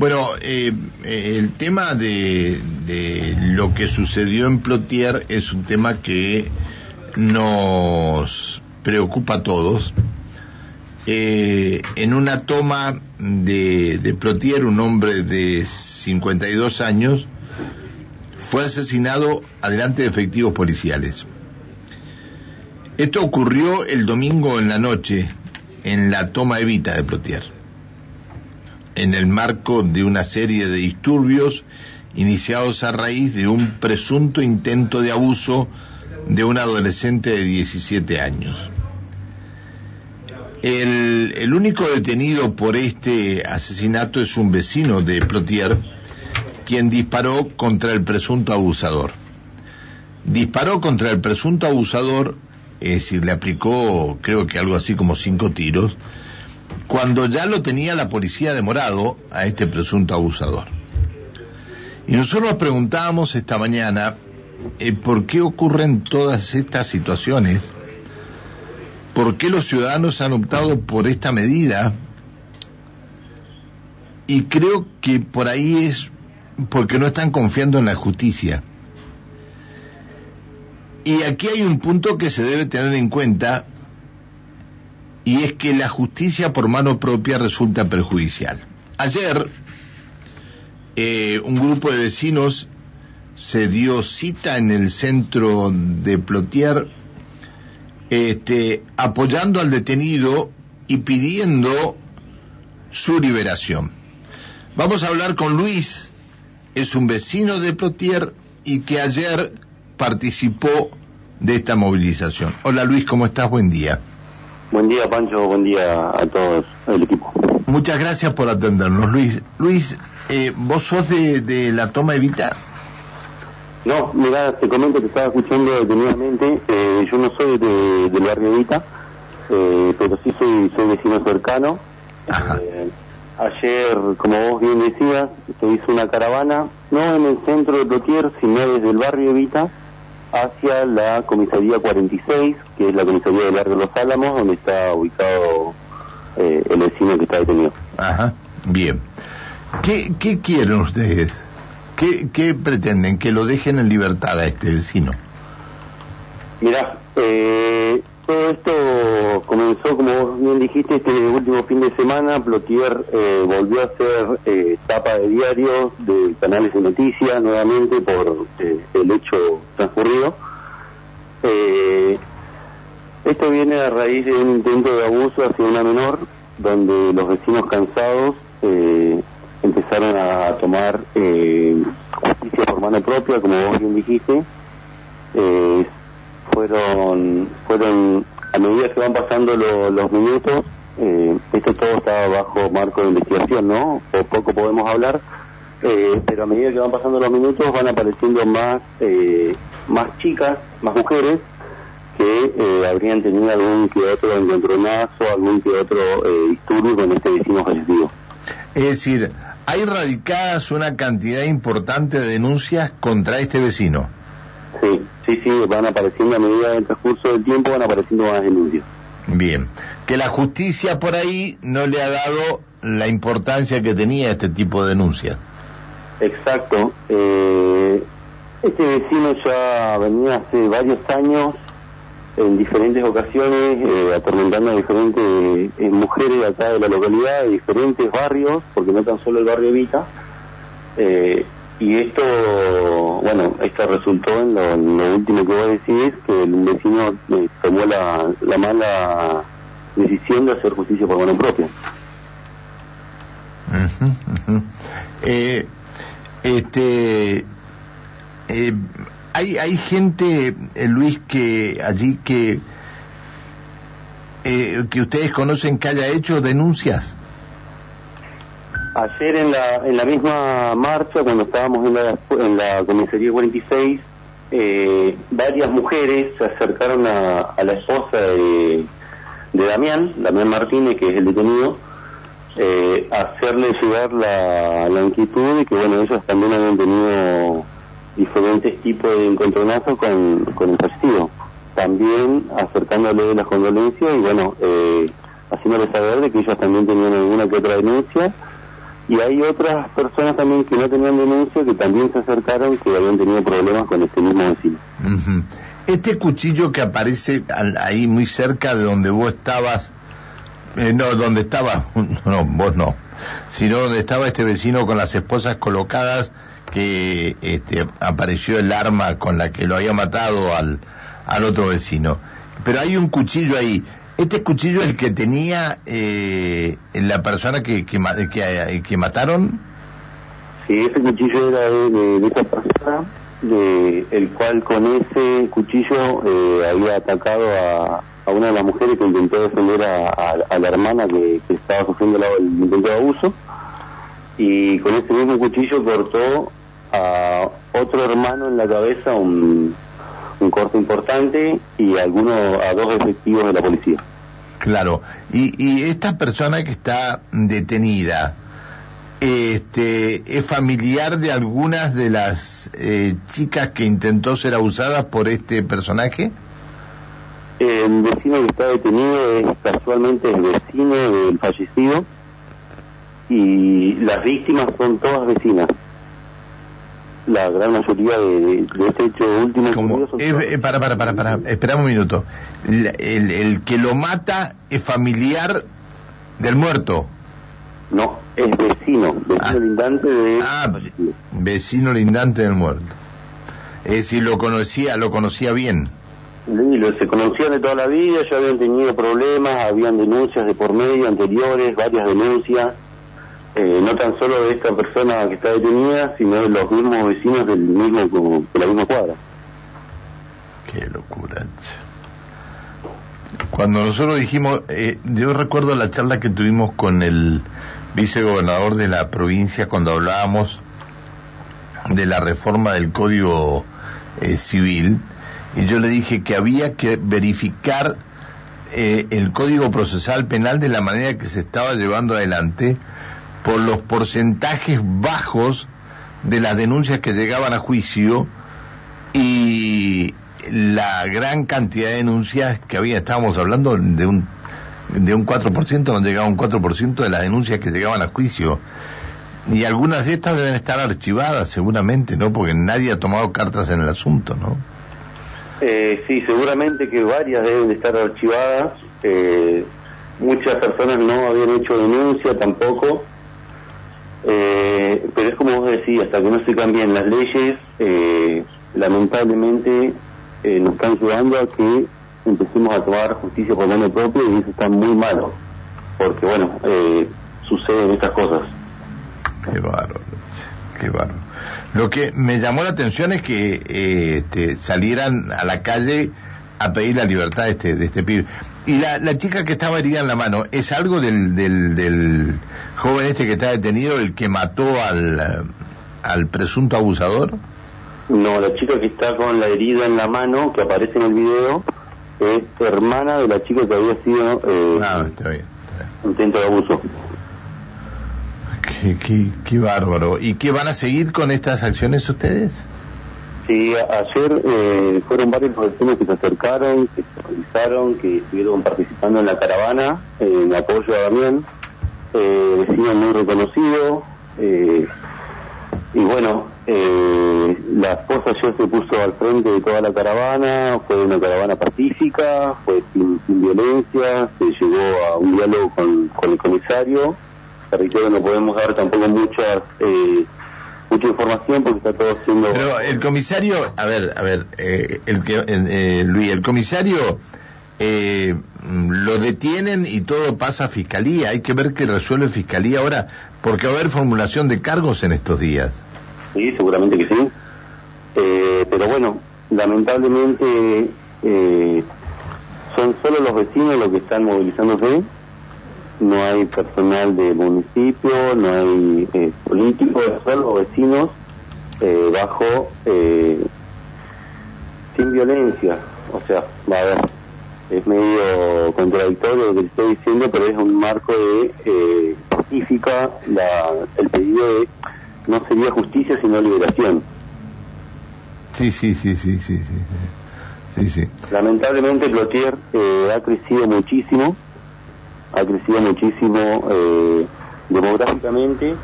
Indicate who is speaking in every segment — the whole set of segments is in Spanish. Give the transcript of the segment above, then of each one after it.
Speaker 1: Bueno, eh, eh, el tema de, lo que sucedió en Plotier es un tema que nos preocupa a todos. Eh, en una toma de, de Plotier, un hombre de 52 años fue asesinado adelante de efectivos policiales. Esto ocurrió el domingo en la noche en la toma Evita de Plotier en el marco de una serie de disturbios iniciados a raíz de un presunto intento de abuso de un adolescente de 17 años. El, el, único detenido por este asesinato es un vecino de Plotier, quien disparó contra el presunto abusador. Disparó contra el presunto abusador, es decir, le aplicó creo que algo así como cinco tiros, cuando ya lo tenía la policía demorado a este presunto abusador. Y nosotros nos preguntábamos esta mañana eh, por qué ocurren todas estas situaciones, por qué los ciudadanos han optado por esta medida, y creo que por ahí es porque no están confiando en la justicia. Y aquí hay un punto que se debe tener en cuenta y es que la justicia por mano propia resulta perjudicial. Ayer, eh, un grupo de vecinos se dio cita en el centro de Plotier, este, apoyando al detenido y pidiendo su liberación. Vamos a hablar con Luis, es un vecino de Plotier y que ayer participó de esta movilización. Hola Luis, ¿cómo estás? Buen día.
Speaker 2: Buen día, Pancho. Buen día a todos el equipo.
Speaker 1: Muchas gracias por atendernos, Luis. Luis, eh, ¿vos sos de, de, la toma Evita?
Speaker 2: No, mira, te comento que estaba escuchando detenidamente. Eh, yo no soy de, del barrio Evita, eh, pero sí soy, soy vecino cercano. Eh, ayer, como vos bien decías, se hizo una caravana, no en el centro de Plotier, sino desde el barrio Evita hacia la comisaría 46, que es la comisaría del barrio Los Álamos, donde está ubicado eh, el vecino que está detenido.
Speaker 1: Ajá, bien. ¿Qué, qué quieren ustedes? ¿Qué, ¿Qué pretenden? ¿Que lo dejen en libertad a este vecino?
Speaker 2: Mirá, eh, todo esto comenzó, como vos bien dijiste, este último fin de semana. Plotier eh, volvió a hacer eh, tapa de diarios, de canales de noticias, nuevamente por eh, el hecho transcurrido. Eh, esto viene a raíz de un intento de abuso hacia una menor, donde los vecinos cansados eh, empezaron a tomar justicia por mano propia, como vos bien dijiste. Fueron, fueron a medida que van pasando lo, los minutos, eh, esto todo está bajo marco de investigación, ¿no? O poco podemos hablar, eh, pero a medida que van pasando los minutos van apareciendo más, eh, más chicas, más mujeres que eh, habrían tenido algún que otro encontronazo, algún que otro eh, disturbio con este vecino fallecido.
Speaker 1: Es decir, hay radicadas una cantidad importante de denuncias contra este vecino.
Speaker 2: Sí, sí, sí, van apareciendo a medida del transcurso del tiempo, van apareciendo más denuncias.
Speaker 1: Bien, que la justicia por ahí no le ha dado la importancia que tenía este tipo de denuncias.
Speaker 2: Exacto. Eh, este vecino ya venía hace varios años en diferentes ocasiones eh, atormentando a diferentes eh, mujeres acá de la localidad, de diferentes barrios, porque no tan solo el barrio Evita. Eh, y esto, bueno, esto resultó en lo, último que vos decís, que el vecino eh, tomó la, la, mala decisión de hacer justicia por mano propia.
Speaker 1: Uh -huh, uh. Eh, este, eh, hay, hay gente, eh, Luis, que allí que, que ustedes conocen que haya hecho denuncias.
Speaker 2: Ayer en la, en la misma marcha, cuando estábamos en la, en la comisaría 46, eh, varias mujeres se acercaron a, la esposa de, de, Damián, Damián Martínez, que es el detenido, eh, hacerle llegar la, la inquietud y que, bueno, ellos también habían tenido diferentes tipos de encontronazos con, el fallecido. También acercándole las condolencias y, bueno, eh, haciéndole saber de que ellos también tenían alguna que otra denuncia y hay otras personas también que no tenían denuncia que también se acercaron que habían tenido problemas con este mismo vecino.
Speaker 1: Este cuchillo que aparece ahí muy cerca de donde vos estabas, eh, no, donde estaba, no, vos no, sino donde estaba este vecino con las esposas colocadas, que este, apareció el arma con la que lo había matado al, al otro vecino. Pero hay un cuchillo ahí. ¿Este cuchillo es el que tenía eh, la persona que, que, que, que, mataron?
Speaker 2: Sí, ese cuchillo era de, esa persona, de, el cual con ese cuchillo eh, había atacado a, a, una de las mujeres que intentó defender a, la hermana que, estaba sufriendo el intento de abuso. Y con ese mismo cuchillo cortó a otro hermano en la cabeza un, un corte importante y algunos a dos efectivos de la policía.
Speaker 1: Claro. Y, y esta persona que está detenida, este, ¿es familiar de algunas de las eh, chicas que intentó ser abusadas por este personaje?
Speaker 2: El vecino que está detenido es casualmente el vecino del fallecido y las víctimas son todas vecinas la gran mayoría de, este hecho último.
Speaker 1: Como, eh, para, para, para, para, esperamos un minuto. El, el, que lo mata es familiar del muerto.
Speaker 2: No, es vecino, vecino ah. lindante de.
Speaker 1: Ah, vecino lindante del muerto. Es decir, lo conocía, lo conocía bien.
Speaker 2: lo, se conocían de toda la vida, ya habían tenido problemas, habían denuncias de por medio anteriores, varias denuncias eh, no tan solo de esta persona que está detenida, sino de los mismos vecinos del mismo, de la misma cuadra.
Speaker 1: Qué locura. Cuando nosotros dijimos, eh, yo recuerdo la charla que tuvimos con el vicegobernador de la provincia cuando hablábamos de la reforma del Código eh, Civil, y yo le dije que había que verificar el Código Procesal Penal de la manera que se estaba llevando adelante, por los porcentajes bajos de las denuncias que llegaban a juicio y la gran cantidad de denuncias que había, estábamos hablando de un de un 4%, no llegaba un 4% de las denuncias que llegaban a juicio. Y algunas de estas deben estar archivadas seguramente, ¿no? Porque nadie ha tomado cartas en el asunto, ¿no?
Speaker 2: Eh, sí, seguramente que varias deben estar archivadas. Eh, muchas personas no habían hecho denuncia tampoco. Eh, pero es como vos decís, hasta que no se cambien las leyes, eh, lamentablemente eh, nos están ayudando a que empecemos a tomar justicia por mano propia y eso está muy malo, porque bueno, eh, suceden estas cosas.
Speaker 1: Qué bárbaro, qué bárbaro. Lo que me llamó la atención es que eh, este, salieran a la calle a pedir la libertad de este, de este pibe. Y la, la chica que estaba herida en la mano, ¿es algo del, del, del joven este que está detenido, el que mató al, al presunto abusador?
Speaker 2: No, la chica que está con la herida en la mano, que aparece en el video, es hermana de la chica que había sido eh, ah, está bien, intento de abuso.
Speaker 1: Qué, qué, qué, bárbaro. ¿Y qué van a seguir con estas acciones ustedes?
Speaker 2: Sí, ayer eh, fueron varios vecinos que se acercaron, que se organizaron, que estuvieron participando en la caravana en apoyo a Damián eh, vecino muy reconocido, eh, y bueno, eh, la esposa ya se puso al frente de toda la caravana, fue una caravana pacífica, fue sin, violencia, se llegó a un diálogo con, el comisario, reitero, no podemos dar tampoco muchas... Eh, mucha información porque está todo siendo...
Speaker 1: Pero el comisario, a ver, a ver, eh, el que, eh, Luis, el comisario eh, lo detienen y todo pasa a fiscalía. Hay que ver qué resuelve fiscalía ahora, porque va a haber formulación de cargos en estos días.
Speaker 2: Sí, seguramente que sí. Eh, pero bueno, lamentablemente eh, son solo los vecinos los que están movilizándose. No hay personal del municipio, no hay eh, políticos, solo vecinos bajo sin violencia. O sea, va a haber es medio contradictorio lo que estoy diciendo, pero es un marco de eh, pacífica la, el pedido de no sería justicia sino liberación.
Speaker 1: Sí, sí, sí, sí, sí, sí. sí, sí.
Speaker 2: Lamentablemente Plotier eh, ha crecido muchísimo, ha crecido muchísimo eh, demográficamente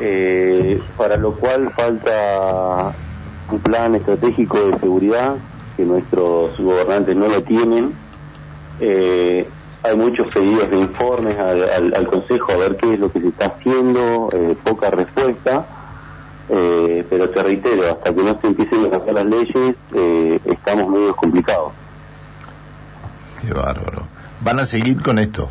Speaker 2: eh, para lo cual falta un plan estratégico de seguridad que nuestros gobernantes no lo tienen. Eh, hay muchos pedidos de informes al, Consejo a ver qué es lo que se está haciendo, eh, poca respuesta, eh, pero te reitero, hasta que no se empiecen a cambiar las leyes, estamos medio complicados.
Speaker 1: Qué bárbaro. ¿Van a seguir con esto?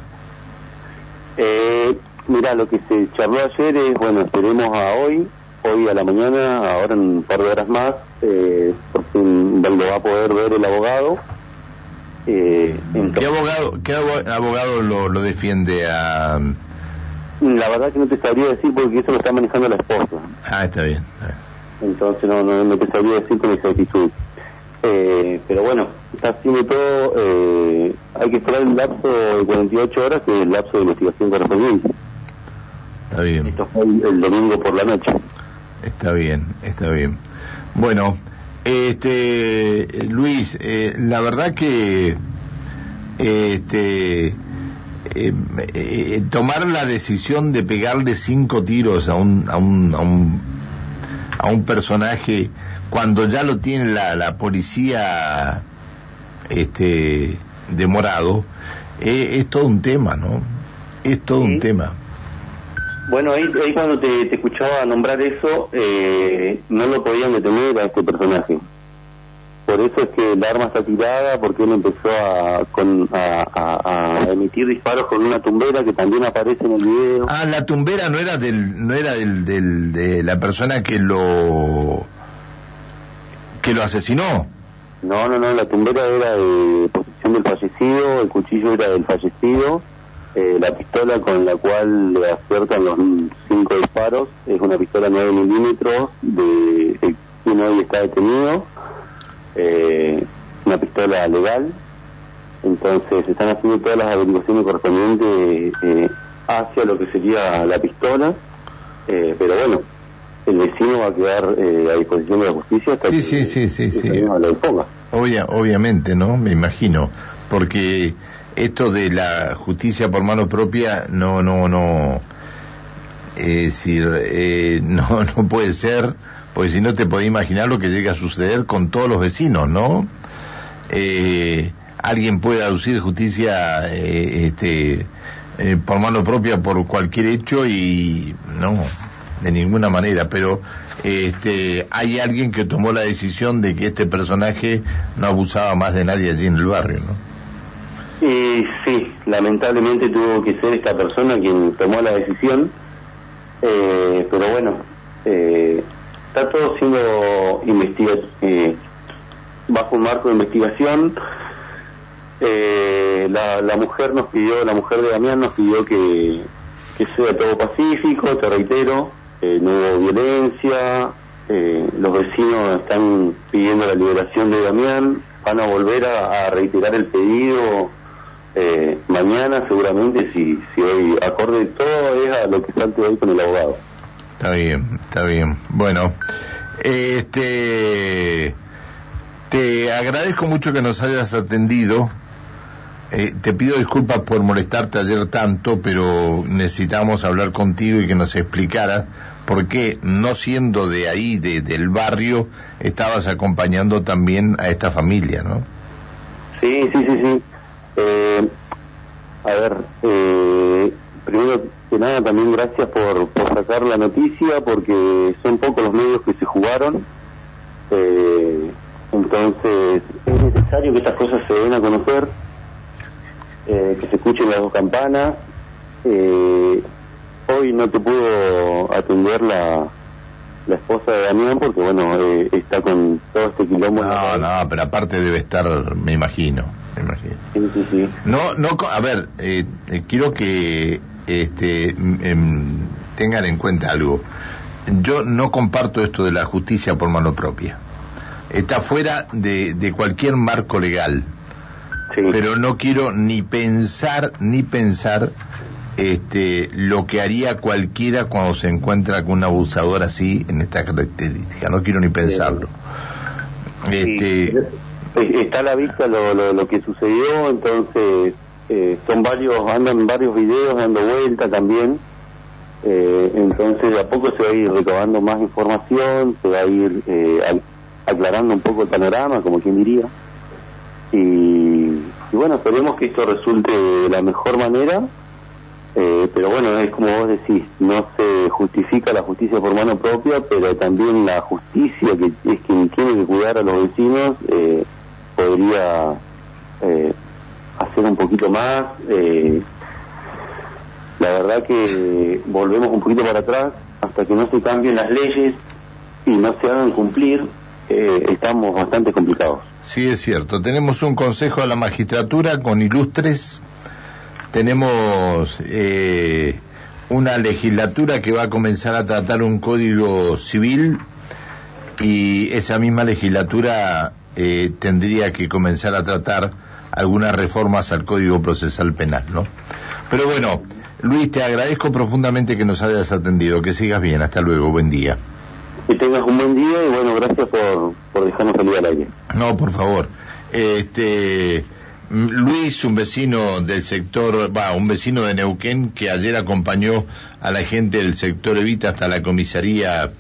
Speaker 2: mira, lo que se charló ayer es, bueno, esperemos a hoy, hoy a la mañana, ahora en un par de horas más, eh, por fin lo va a poder ver el abogado.
Speaker 1: Eh, ¿Qué abogado, qué abogado lo, lo defiende a...?
Speaker 2: La verdad que no te sabría decir porque eso lo está manejando la esposa.
Speaker 1: Ah, está bien.
Speaker 2: Entonces no, no, te sabría decir con exactitud. Eh, pero bueno, está haciendo todo, eh, hay que esperar el lapso de 48 horas, que es el lapso de investigación correspondiente.
Speaker 1: Está bien.
Speaker 2: Esto fue el domingo por la noche.
Speaker 1: Está bien, está bien. Bueno, este Luis, eh, la verdad que este eh, eh, tomar la decisión de pegarle cinco tiros a un a un a un, a un personaje cuando ya lo tiene la, la policía este demorado es todo un tema, ¿no? Es todo un tema.
Speaker 2: Bueno, ahí, ahí cuando te, escuchaba nombrar eso, eh, no lo podían detener a este personaje. Por eso es que el arma está tirada, porque él empezó a, con, a, emitir disparos con una tumbera que también aparece en el video.
Speaker 1: Ah, la tumbera no era del, no era del, del de la persona que lo que lo asesinó.
Speaker 2: No, no, no, la tumbera era de posición del fallecido, el cuchillo era del fallecido eh, la pistola con la cual le aciertan los cinco disparos es una pistola 9 milímetros de, quien hoy está detenido, eh, una pistola legal. Entonces están haciendo todas las averiguaciones correspondientes eh, hacia lo que sería la pistola, pero bueno, el vecino va a quedar a disposición de la justicia hasta
Speaker 1: sí, que, sí, sí, sí, obviamente, ¿no? Me imagino, porque esto de la justicia por mano propia no no no es decir eh, no no puede ser porque si no te podés imaginar lo que llega a suceder con todos los vecinos no eh, alguien puede aducir justicia eh, este por mano propia por cualquier hecho y no de ninguna manera pero este hay alguien que tomó la decisión de que este personaje no abusaba más de nadie allí en el barrio no
Speaker 2: eh, sí, lamentablemente tuvo que ser esta persona quien tomó la decisión, eh, pero bueno, eh, está todo siendo investigado eh, bajo un marco de investigación. La, la, mujer nos pidió, la mujer de Damián nos pidió que, sea todo pacífico, te reitero, no hubo violencia, los vecinos están pidiendo la liberación de Damián, van a volver a reiterar el pedido eh, mañana seguramente si, si hoy acorde todo es a lo que salte hoy con el abogado.
Speaker 1: Está bien, está bien. Bueno, este te agradezco mucho que nos hayas atendido. Eh, te pido disculpas por molestarte ayer tanto, pero necesitamos hablar contigo y que nos explicaras por qué, no siendo de ahí, de, del barrio, estabas acompañando también a esta familia, ¿no?
Speaker 2: Sí, sí, sí, sí. Eh, a ver, eh, primero que nada también gracias por, por sacar la noticia porque son pocos los medios que se jugaron. Eh, entonces es necesario que estas cosas se den a conocer, eh, que se escuchen las dos campanas. Eh, hoy no te pudo atender la, la esposa de Damián porque bueno eh, está con todo este quilombo
Speaker 1: no no pero aparte debe estar me imagino me imagino.
Speaker 2: Sí, sí, sí.
Speaker 1: no no a ver eh, eh, quiero que este em, tengan en cuenta algo. Yo no comparto esto de la justicia por mano propia. Está fuera de, de cualquier marco legal. Pero no quiero ni pensar ni pensar este, lo que haría cualquiera cuando se encuentra con un abusador así en esta característica. No quiero ni pensarlo.
Speaker 2: Este, está a la vista lo, lo, que sucedió, entonces eh, son varios, andan varios videos dando vuelta también. Eh, entonces de a poco se va a ir recabando más información, se va a ir eh, aclarando un poco el panorama, como quien diría. Y, bueno, esperemos que esto resulte de la mejor manera, eh, pero bueno, es como vos decís, no se justifica la justicia por mano propia, pero también la justicia, que es quien tiene que cuidar a los vecinos, podría hacer un poquito más. Eh, la verdad que volvemos un poquito para atrás hasta que no se cambien las leyes y no se hagan cumplir, eh, estamos bastante complicados.
Speaker 1: Sí, es cierto. Tenemos un consejo de la magistratura con ilustres, tenemos eh, una legislatura que va a comenzar a tratar un código civil y esa misma legislatura eh, tendría que comenzar a tratar algunas reformas al Código Procesal Penal, ¿no? Pero bueno, Luis, te agradezco profundamente que nos hayas atendido. Que sigas bien. Hasta luego. Buen día.
Speaker 2: Que tengas un buen día y bueno, gracias por, por dejarnos salir al aire.
Speaker 1: No, por favor. Este. Luis, un vecino del sector, va, un vecino de Neuquén que ayer acompañó a la gente del sector Evita hasta la comisaría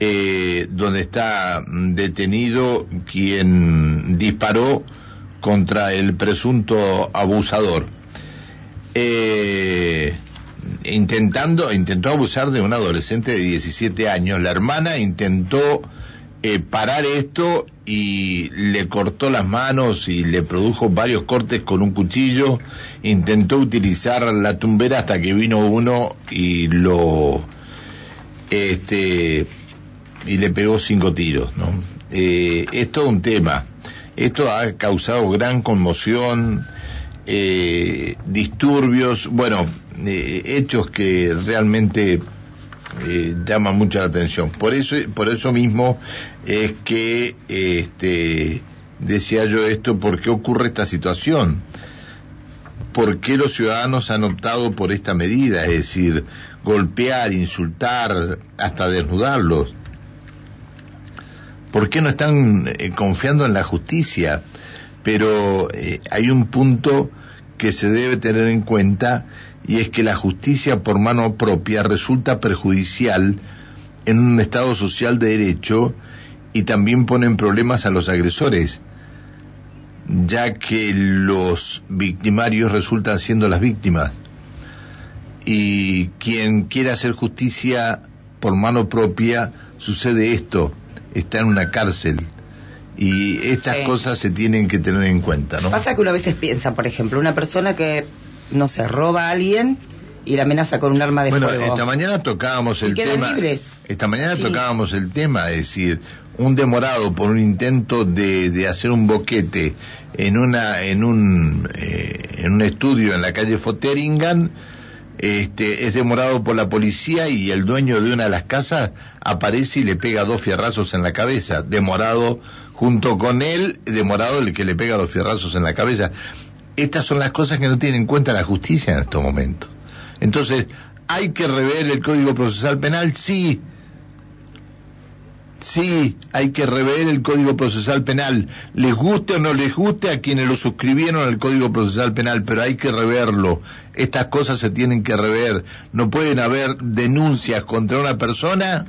Speaker 1: eh, donde está detenido quien disparó contra el presunto abusador. Eh, intentando, intentó abusar de un adolescente de 17 años. La hermana intentó eh, parar esto y le cortó las manos y le produjo varios cortes con un cuchillo. Intentó utilizar la tumbera hasta que vino uno y lo, este, y le pegó cinco tiros, ¿no? Eh, es todo un tema. Esto ha causado gran conmoción eh, disturbios, bueno, eh, hechos que realmente eh, llaman mucho la atención. Por eso, por eso mismo es que este, decía yo esto, ¿por qué ocurre esta situación? ¿Por qué los ciudadanos han optado por esta medida? Es decir, golpear, insultar, hasta desnudarlos. ¿Por qué no están eh, confiando en la justicia? Pero hay un punto que se debe tener en cuenta y es que la justicia por mano propia resulta perjudicial en un Estado social de derecho y también pone en problemas a los agresores, ya que los victimarios resultan siendo las víctimas. Y quien quiera hacer justicia por mano propia, sucede esto, está en una cárcel y estas cosas se tienen que tener en cuenta, ¿no?
Speaker 3: Pasa que uno a veces piensa, por ejemplo, una persona que, no se roba a alguien y la amenaza con un arma de
Speaker 1: fuego.
Speaker 3: Bueno,
Speaker 1: esta mañana tocábamos el tema. Esta mañana tocábamos el tema, es decir, un demorado por un intento de, de hacer un boquete en una en un eh, en un estudio en la calle Foteringan este, es demorado por la policía y el dueño de una de las casas aparece y le pega dos fierrazos en la cabeza. Demorado junto con él, demorado el que le pega los fierrazos en la cabeza. Estas son las cosas que no tiene en cuenta la justicia en estos momentos. Entonces, ¿hay que rever el Código Procesal Penal? Sí, Sí, hay que rever el Código Procesal Penal. Les guste o no les guste a quienes lo suscribieron al Código Procesal Penal, pero hay que reverlo. Estas cosas se tienen que rever. No pueden haber denuncias contra una persona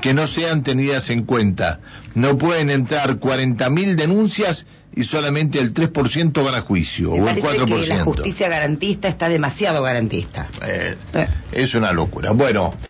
Speaker 1: que no sean tenidas en cuenta. No pueden entrar 40.000 denuncias y solamente el 3% van a juicio, o el 4%.
Speaker 3: Que la justicia garantista está demasiado garantista.
Speaker 1: Eh. Es una locura. Bueno.